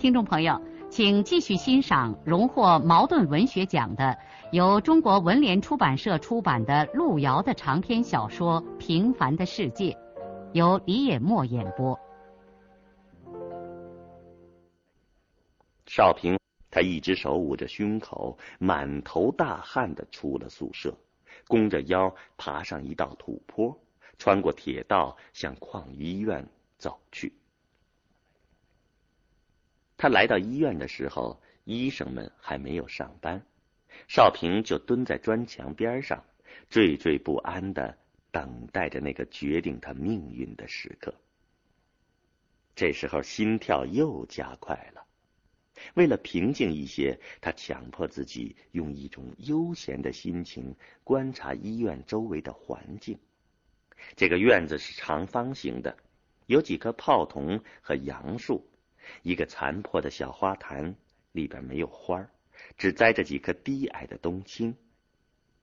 听众朋友，请继续欣赏荣获茅盾文学奖的、由中国文联出版社出版的路遥的长篇小说《平凡的世界》，由李野墨演播。少平，他一只手捂着胸口，满头大汗的出了宿舍，弓着腰爬上一道土坡，穿过铁道向矿医医院走去。他来到医院的时候，医生们还没有上班，少平就蹲在砖墙边上，惴惴不安的等待着那个决定他命运的时刻。这时候心跳又加快了，为了平静一些，他强迫自己用一种悠闲的心情观察医院周围的环境。这个院子是长方形的，有几棵泡桐和杨树。一个残破的小花坛，里边没有花只栽着几棵低矮的冬青。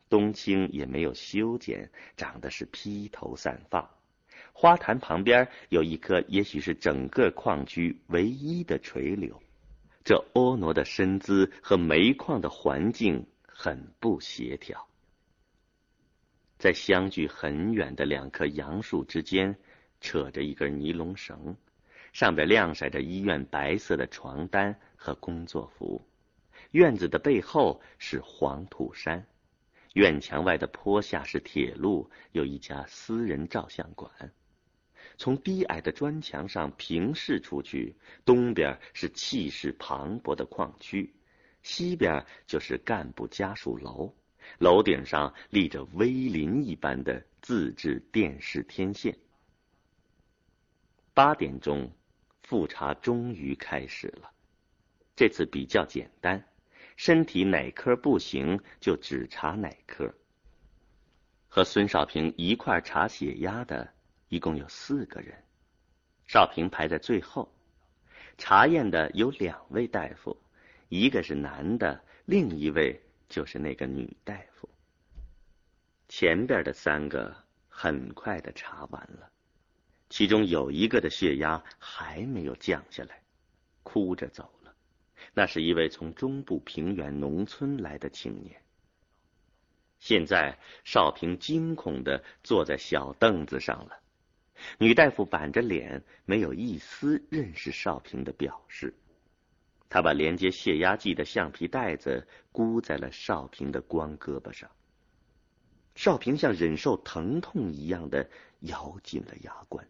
冬青也没有修剪，长得是披头散发。花坛旁边有一棵，也许是整个矿区唯一的垂柳。这婀娜的身姿和煤矿的环境很不协调。在相距很远的两棵杨树之间，扯着一根尼龙绳。上边晾晒着医院白色的床单和工作服，院子的背后是黄土山，院墙外的坡下是铁路，有一家私人照相馆。从低矮的砖墙上平视出去，东边是气势磅礴的矿区，西边就是干部家属楼，楼顶上立着威林一般的自制电视天线。八点钟。复查终于开始了，这次比较简单，身体哪科不行就只查哪科。和孙少平一块查血压的一共有四个人，少平排在最后。查验的有两位大夫，一个是男的，另一位就是那个女大夫。前边的三个很快的查完了。其中有一个的血压还没有降下来，哭着走了。那是一位从中部平原农村来的青年。现在少平惊恐的坐在小凳子上了，女大夫板着脸，没有一丝认识少平的表示。她把连接血压计的橡皮带子箍在了少平的光胳膊上。少平像忍受疼痛一样的咬紧了牙关。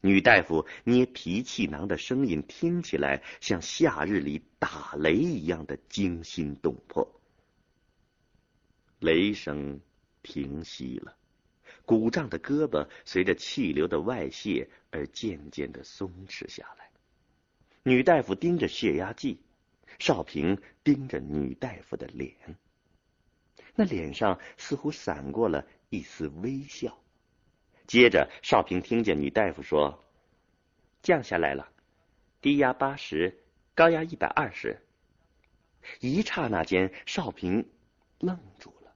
女大夫捏皮气囊的声音听起来像夏日里打雷一样的惊心动魄。雷声停息了，鼓胀的胳膊随着气流的外泄而渐渐的松弛下来。女大夫盯着血压计，少平盯着女大夫的脸，那脸上似乎闪过了一丝微笑。接着，少平听见女大夫说：“降下来了，低压八十，高压一百二十。”一刹那间，少平愣住了。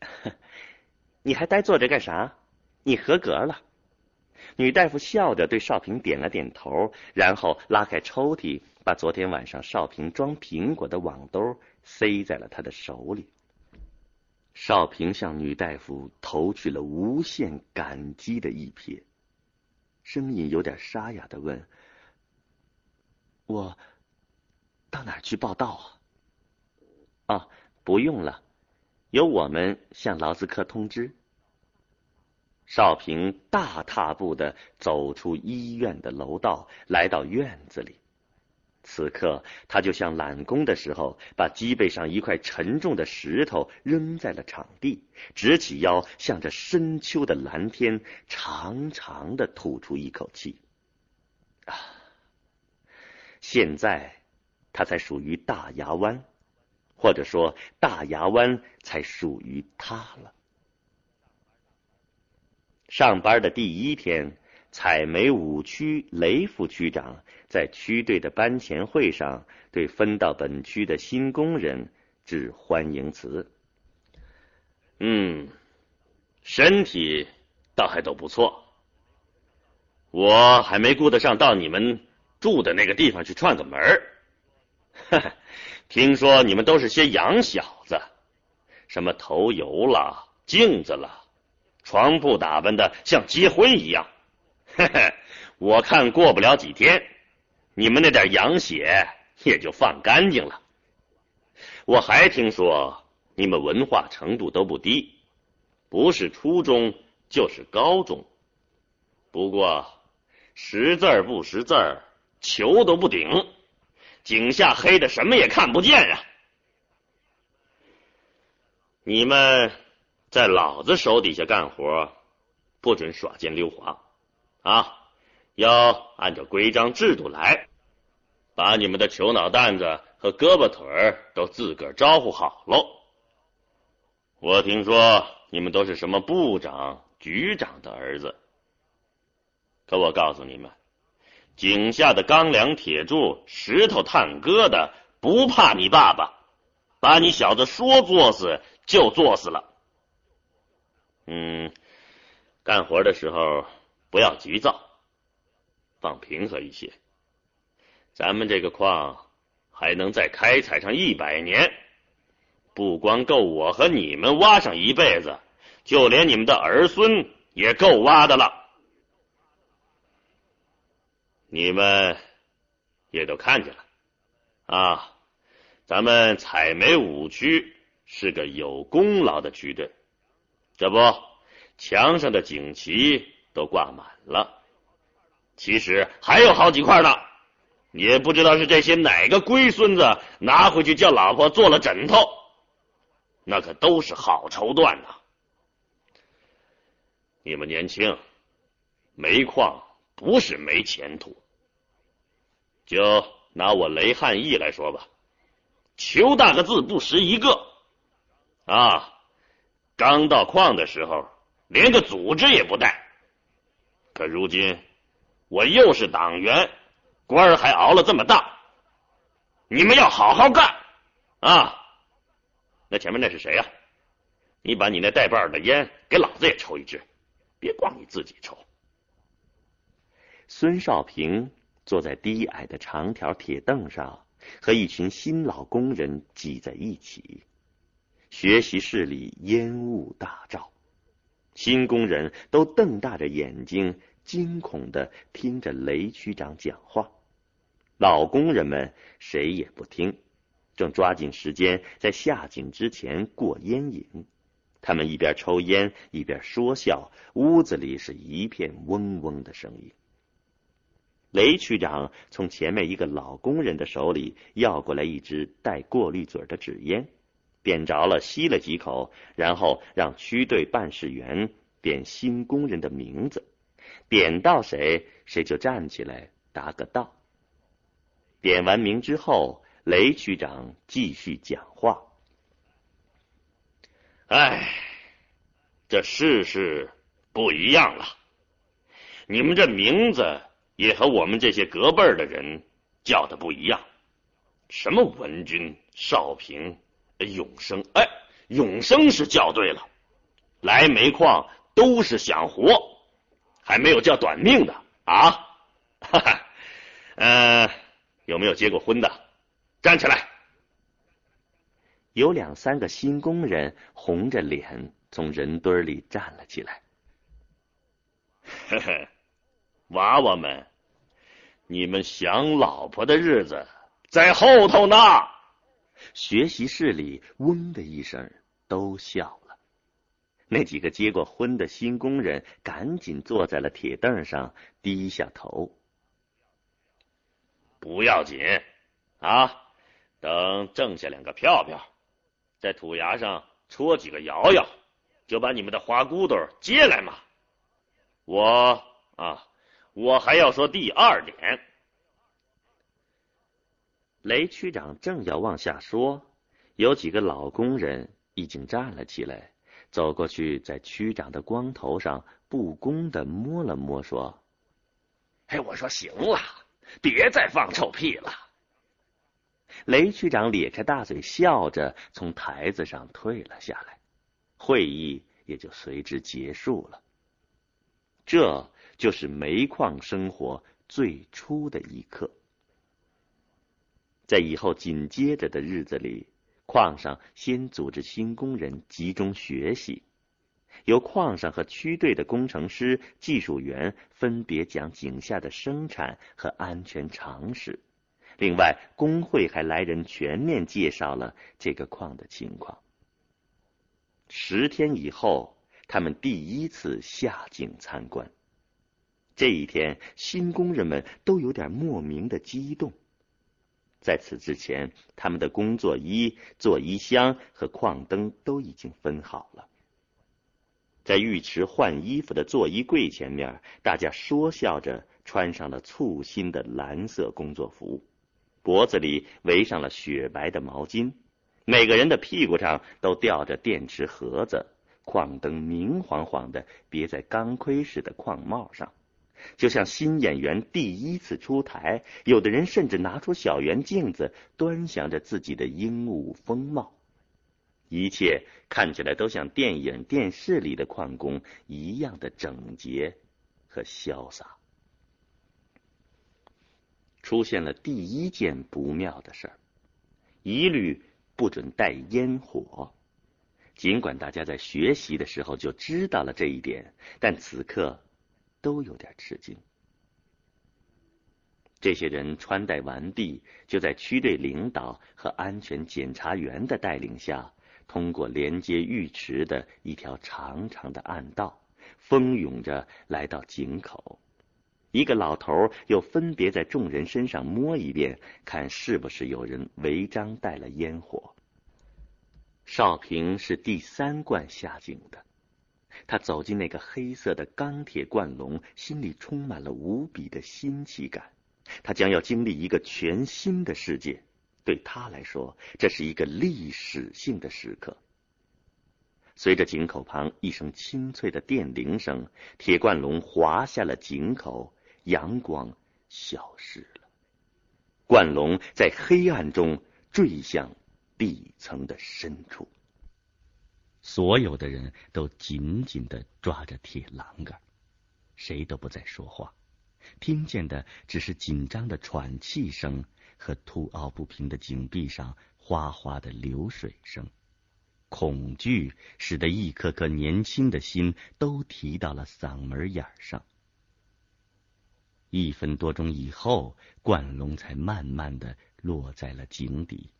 “你还呆坐着干啥？你合格了。”女大夫笑着对少平点了点头，然后拉开抽屉，把昨天晚上少平装苹果的网兜塞在了他的手里。少平向女大夫投去了无限感激的一瞥，声音有点沙哑的问：“我到哪儿去报道啊？”“啊，不用了，由我们向劳资科通知。”少平大踏步的走出医院的楼道，来到院子里。此刻，他就像揽弓的时候，把脊背上一块沉重的石头扔在了场地，直起腰，向着深秋的蓝天，长长的吐出一口气。啊！现在他才属于大牙湾，或者说大牙湾才属于他了。上班的第一天，采煤五区雷副区长在区队的班前会上对分到本区的新工人致欢迎词。嗯，身体倒还都不错。我还没顾得上到你们住的那个地方去串个门儿。听说你们都是些洋小子，什么头油了、镜子了。床铺打扮的像结婚一样，嘿嘿，我看过不了几天，你们那点洋血也就放干净了。我还听说你们文化程度都不低，不是初中就是高中，不过识字不识字，球都不顶，井下黑的什么也看不见啊！你们。在老子手底下干活，不准耍奸溜滑啊！要按照规章制度来，把你们的球脑蛋子和胳膊腿儿都自个儿招呼好喽。我听说你们都是什么部长、局长的儿子，可我告诉你们，井下的钢梁铁柱、石头炭疙瘩不怕你爸爸，把你小子说作死就作死了。嗯，干活的时候不要急躁，放平和一些。咱们这个矿还能再开采上一百年，不光够我和你们挖上一辈子，就连你们的儿孙也够挖的了。你们也都看见了啊，咱们采煤五区是个有功劳的区队。这不，墙上的锦旗都挂满了。其实还有好几块呢，也不知道是这些哪个龟孙子拿回去叫老婆做了枕头。那可都是好绸缎呐。你们年轻，煤矿不是没前途。就拿我雷汉义来说吧，求大个字不识一个啊。刚到矿的时候，连个组织也不带。可如今，我又是党员，官儿还熬了这么大。你们要好好干啊！那前面那是谁呀？你把你那带把的烟给老子也抽一支，别光你自己抽。孙少平坐在低矮的长条铁凳上，和一群新老工人挤在一起。学习室里烟雾大罩，新工人都瞪大着眼睛，惊恐的听着雷区长讲话。老工人们谁也不听，正抓紧时间在下井之前过烟瘾。他们一边抽烟一边说笑，屋子里是一片嗡嗡的声音。雷区长从前面一个老工人的手里要过来一支带过滤嘴的纸烟。点着了，吸了几口，然后让区队办事员点新工人的名字，点到谁，谁就站起来答个到。点完名之后，雷区长继续讲话：“哎，这世事不一样了，你们这名字也和我们这些隔辈儿的人叫的不一样，什么文君、少平。”永生，哎，永生是叫对了。来煤矿都是想活，还没有叫短命的啊！哈哈，呃，有没有结过婚的？站起来。有两三个新工人红着脸从人堆里站了起来。呵呵，娃娃们，你们想老婆的日子在后头呢。学习室里嗡的一声，都笑了。那几个结过婚的新工人赶紧坐在了铁凳上，低下头。不要紧啊，等挣下两个票票，在土崖上戳几个摇摇，就把你们的花骨朵接来嘛。我啊，我还要说第二点，雷区长正要往下说，有几个老工人已经站了起来，走过去，在区长的光头上不公的摸了摸，说：“哎，我说行了，别再放臭屁了。”雷区长咧开大嘴笑着，从台子上退了下来，会议也就随之结束了。这就是煤矿生活最初的一刻。在以后紧接着的日子里，矿上先组织新工人集中学习，由矿上和区队的工程师、技术员分别讲井下的生产和安全常识。另外，工会还来人全面介绍了这个矿的情况。十天以后，他们第一次下井参观。这一天，新工人们都有点莫名的激动。在此之前，他们的工作衣、做衣箱和矿灯都已经分好了。在浴池换衣服的做衣柜前面，大家说笑着穿上了簇新的蓝色工作服，脖子里围上了雪白的毛巾，每个人的屁股上都吊着电池盒子，矿灯明晃晃的别在钢盔似的矿帽上。就像新演员第一次出台，有的人甚至拿出小圆镜子，端详着自己的英武风貌，一切看起来都像电影、电视里的矿工一样的整洁和潇洒。出现了第一件不妙的事儿，一律不准带烟火。尽管大家在学习的时候就知道了这一点，但此刻。都有点吃惊。这些人穿戴完毕，就在区队领导和安全检查员的带领下，通过连接浴池的一条长长的暗道，蜂拥着来到井口。一个老头又分别在众人身上摸一遍，看是不是有人违章带了烟火。少平是第三罐下井的。他走进那个黑色的钢铁灌笼，心里充满了无比的新奇感。他将要经历一个全新的世界，对他来说，这是一个历史性的时刻。随着井口旁一声清脆的电铃声，铁罐笼滑下了井口，阳光消失了，罐笼在黑暗中坠向地层的深处。所有的人都紧紧的抓着铁栏杆，谁都不再说话，听见的只是紧张的喘气声和凸凹不平的井壁上哗哗的流水声。恐惧使得一颗颗年轻的心都提到了嗓门眼上。一分多钟以后，冠龙才慢慢的落在了井底。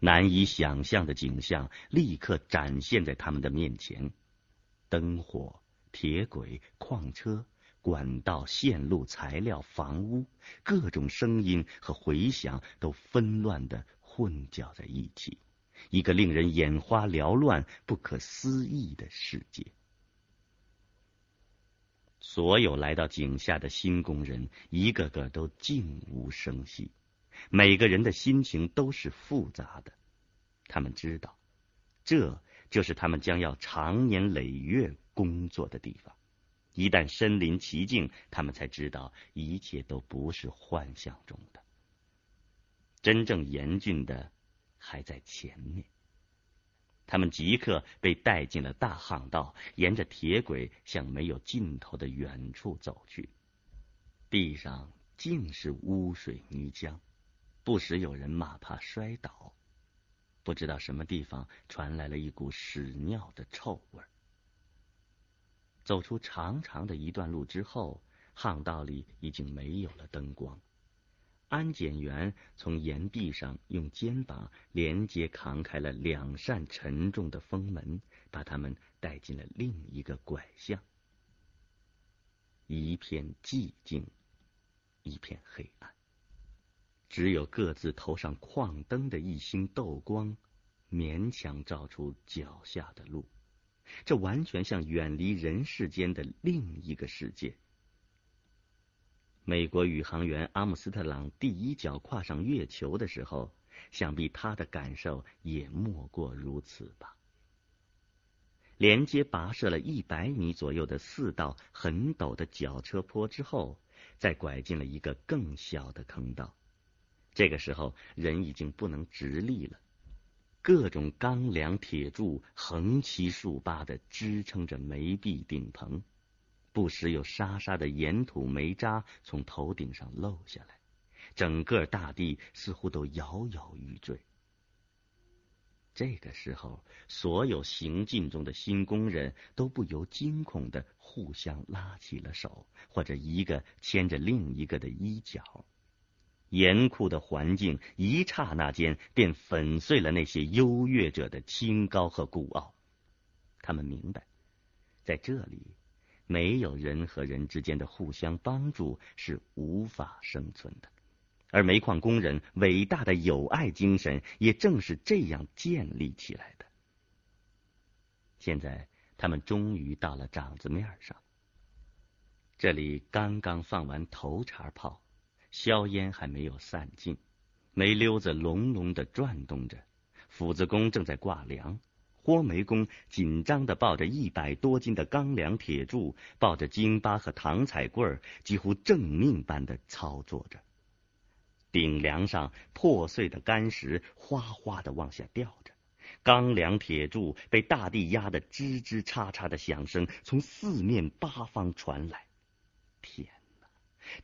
难以想象的景象立刻展现在他们的面前：灯火、铁轨、矿车、管道、线路、材料、房屋，各种声音和回响都纷乱的混搅在一起，一个令人眼花缭乱、不可思议的世界。所有来到井下的新工人，一个个都静无声息。每个人的心情都是复杂的，他们知道，这就是他们将要长年累月工作的地方。一旦身临其境，他们才知道一切都不是幻想中的，真正严峻的还在前面。他们即刻被带进了大巷道，沿着铁轨向没有尽头的远处走去。地上尽是污水泥浆。不时有人马怕摔倒，不知道什么地方传来了一股屎尿的臭味。走出长长的一段路之后，巷道里已经没有了灯光。安检员从岩壁上用肩膀连接扛开了两扇沉重的封门，把他们带进了另一个拐巷。一片寂静，一片黑暗。只有各自头上矿灯的一星豆光，勉强照出脚下的路。这完全像远离人世间的另一个世界。美国宇航员阿姆斯特朗第一脚跨上月球的时候，想必他的感受也莫过如此吧。连接跋涉了一百米左右的四道很陡的绞车坡之后，再拐进了一个更小的坑道。这个时候，人已经不能直立了。各种钢梁铁柱横七竖八的支撑着煤壁顶棚，不时有沙沙的岩土煤渣从头顶上漏下来，整个大地似乎都摇摇欲坠。这个时候，所有行进中的新工人都不由惊恐的互相拉起了手，或者一个牵着另一个的衣角。严酷的环境一刹那间便粉碎了那些优越者的清高和孤傲。他们明白，在这里，没有人和人之间的互相帮助是无法生存的。而煤矿工人伟大的友爱精神也正是这样建立起来的。现在，他们终于到了掌子面上。这里刚刚放完头茬炮。硝烟还没有散尽，煤溜子隆隆的转动着，斧子工正在挂梁，豁煤工紧张的抱着一百多斤的钢梁铁柱，抱着京巴和唐彩棍几乎正命般的操作着。顶梁上破碎的干石哗哗的往下掉着，钢梁铁柱被大地压得吱吱喳喳的响声从四面八方传来。天！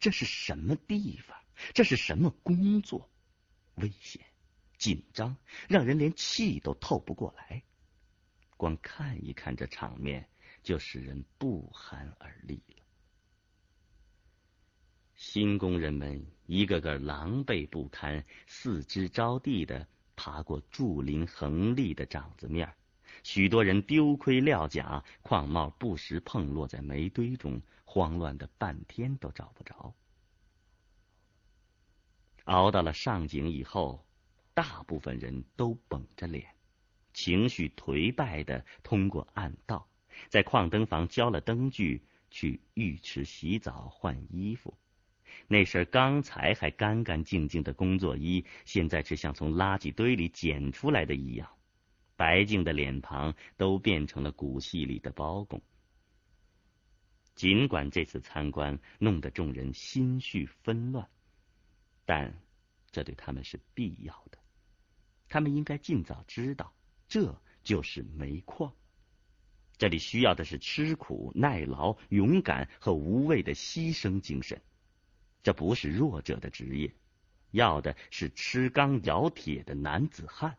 这是什么地方？这是什么工作？危险、紧张，让人连气都透不过来。光看一看这场面，就使人不寒而栗了。新工人们一个个狼狈不堪，四肢着地的爬过柱林横立的掌子面许多人丢盔撂甲，矿帽不时碰落在煤堆中。慌乱的半天都找不着。熬到了上井以后，大部分人都绷着脸，情绪颓败的通过暗道，在矿灯房交了灯具，去浴池洗澡换衣服。那身刚才还干干净净的工作衣，现在却像从垃圾堆里捡出来的一样，白净的脸庞都变成了骨细里的包公。尽管这次参观弄得众人心绪纷乱，但这对他们是必要的。他们应该尽早知道，这就是煤矿。这里需要的是吃苦耐劳、勇敢和无畏的牺牲精神。这不是弱者的职业，要的是吃钢咬铁的男子汉。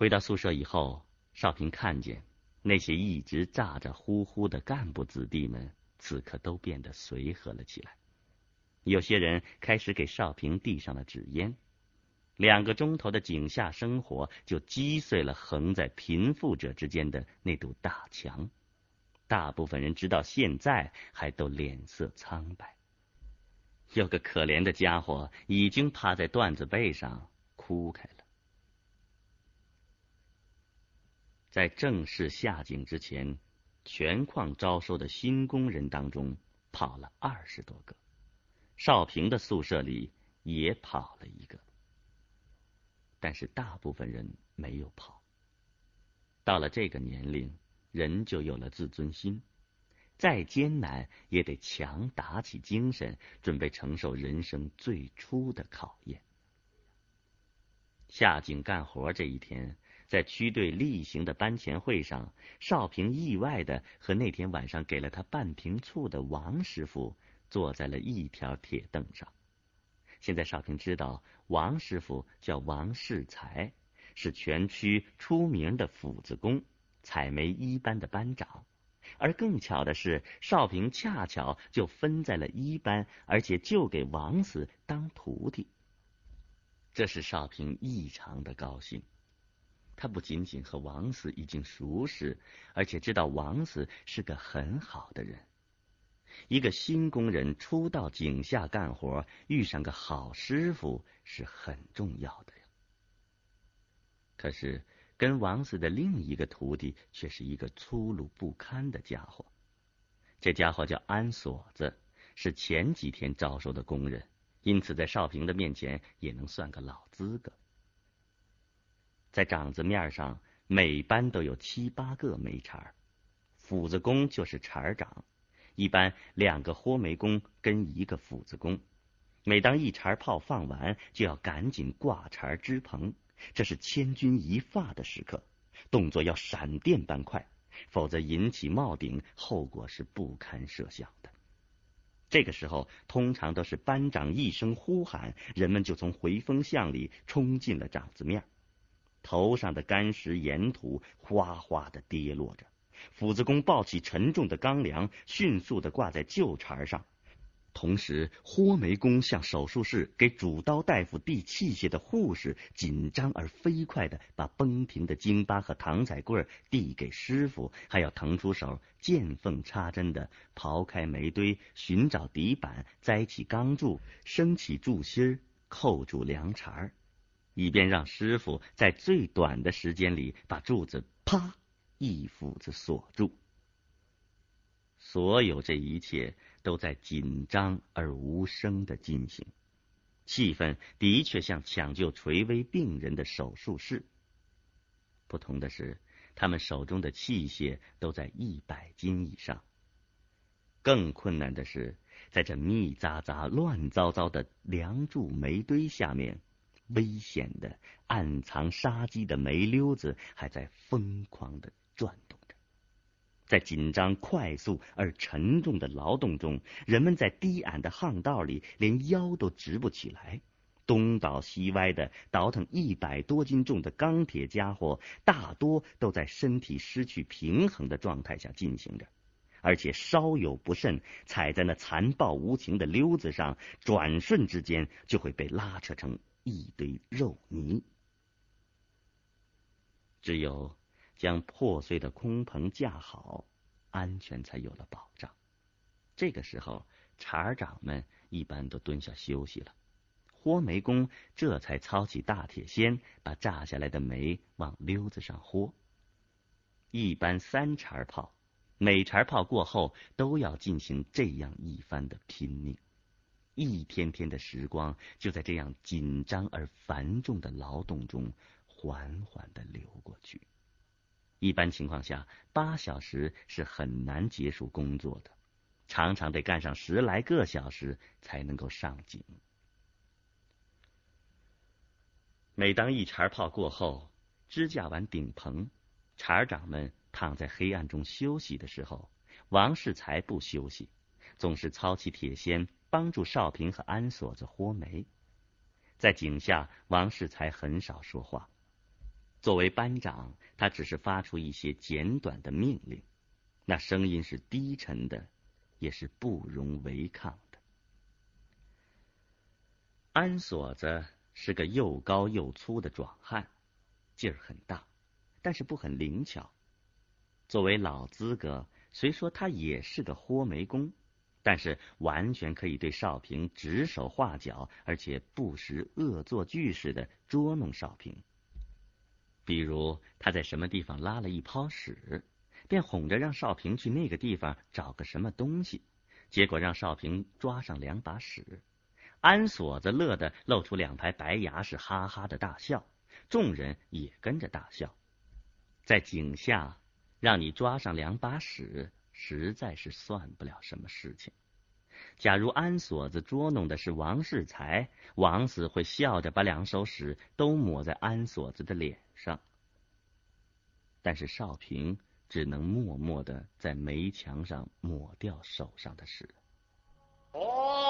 回到宿舍以后，少平看见。那些一直咋咋呼呼的干部子弟们，此刻都变得随和了起来。有些人开始给少平递上了纸烟。两个钟头的井下生活，就击碎了横在贫富者之间的那堵大墙。大部分人直到现在还都脸色苍白。有个可怜的家伙已经趴在段子背上哭开了。在正式下井之前，全矿招收的新工人当中跑了二十多个，少平的宿舍里也跑了一个，但是大部分人没有跑。到了这个年龄，人就有了自尊心，再艰难也得强打起精神，准备承受人生最初的考验。下井干活这一天。在区队例行的班前会上，少平意外的和那天晚上给了他半瓶醋的王师傅坐在了一条铁凳上。现在少平知道，王师傅叫王世才，是全区出名的斧子工，采煤一班的班长。而更巧的是，少平恰巧就分在了一班，而且就给王四当徒弟。这使少平异常的高兴。他不仅仅和王四已经熟识，而且知道王四是个很好的人。一个新工人初到井下干活，遇上个好师傅是很重要的呀。可是跟王四的另一个徒弟却是一个粗鲁不堪的家伙。这家伙叫安锁子，是前几天招收的工人，因此在少平的面前也能算个老资格。在掌子面上，每班都有七八个煤茬斧子工就是茬长，一般两个豁煤工跟一个斧子工。每当一茬炮放完，就要赶紧挂茬支棚，这是千钧一发的时刻，动作要闪电般快。否则引起冒顶，后果是不堪设想的。这个时候，通常都是班长一声呼喊，人们就从回风巷里冲进了掌子面。头上的干石岩土哗哗的跌落着，斧子工抱起沉重的钢梁，迅速的挂在旧茬上。同时，豁煤工向手术室给主刀大夫递器械的护士，紧张而飞快的把绷平的京巴和唐彩棍递给师傅，还要腾出手见缝插针的刨开煤堆，寻找底板，栽起钢柱，升起柱心扣住梁茬以便让师傅在最短的时间里把柱子啪一斧子锁住。所有这一切。都在紧张而无声的进行，气氛的确像抢救垂危病人的手术室。不同的是，他们手中的器械都在一百斤以上。更困难的是，在这密匝匝、乱糟糟的梁柱煤堆下面，危险的、暗藏杀机的煤溜子还在疯狂的转动着。在紧张、快速而沉重的劳动中，人们在低矮的巷道里连腰都直不起来，东倒西歪的倒腾一百多斤重的钢铁家伙，大多都在身体失去平衡的状态下进行着，而且稍有不慎，踩在那残暴无情的溜子上，转瞬之间就会被拉扯成一堆肉泥。只有。将破碎的空棚架好，安全才有了保障。这个时候，茬长们一般都蹲下休息了，豁煤工这才操起大铁锨，把炸下来的煤往溜子上豁。一般三茬炮，每茬炮过后都要进行这样一番的拼命。一天天的时光就在这样紧张而繁重的劳动中缓缓的流过去。一般情况下，八小时是很难结束工作的，常常得干上十来个小时才能够上井。每当一茬炮过后，支架完顶棚，茬长们躺在黑暗中休息的时候，王世才不休息，总是操起铁锨帮助少平和安锁子豁煤。在井下，王世才很少说话。作为班长，他只是发出一些简短的命令，那声音是低沉的，也是不容违抗的。安锁子是个又高又粗的壮汉，劲儿很大，但是不很灵巧。作为老资格，虽说他也是个豁煤工，但是完全可以对少平指手画脚，而且不时恶作剧似的捉弄少平。比如他在什么地方拉了一泡屎，便哄着让少平去那个地方找个什么东西，结果让少平抓上两把屎，安锁子乐得露出两排白牙，是哈哈的大笑，众人也跟着大笑。在井下让你抓上两把屎，实在是算不了什么事情。假如安锁子捉弄的是王世才，王子会笑着把两手屎都抹在安锁子的脸上。但是少平只能默默的在煤墙上抹掉手上的屎。哦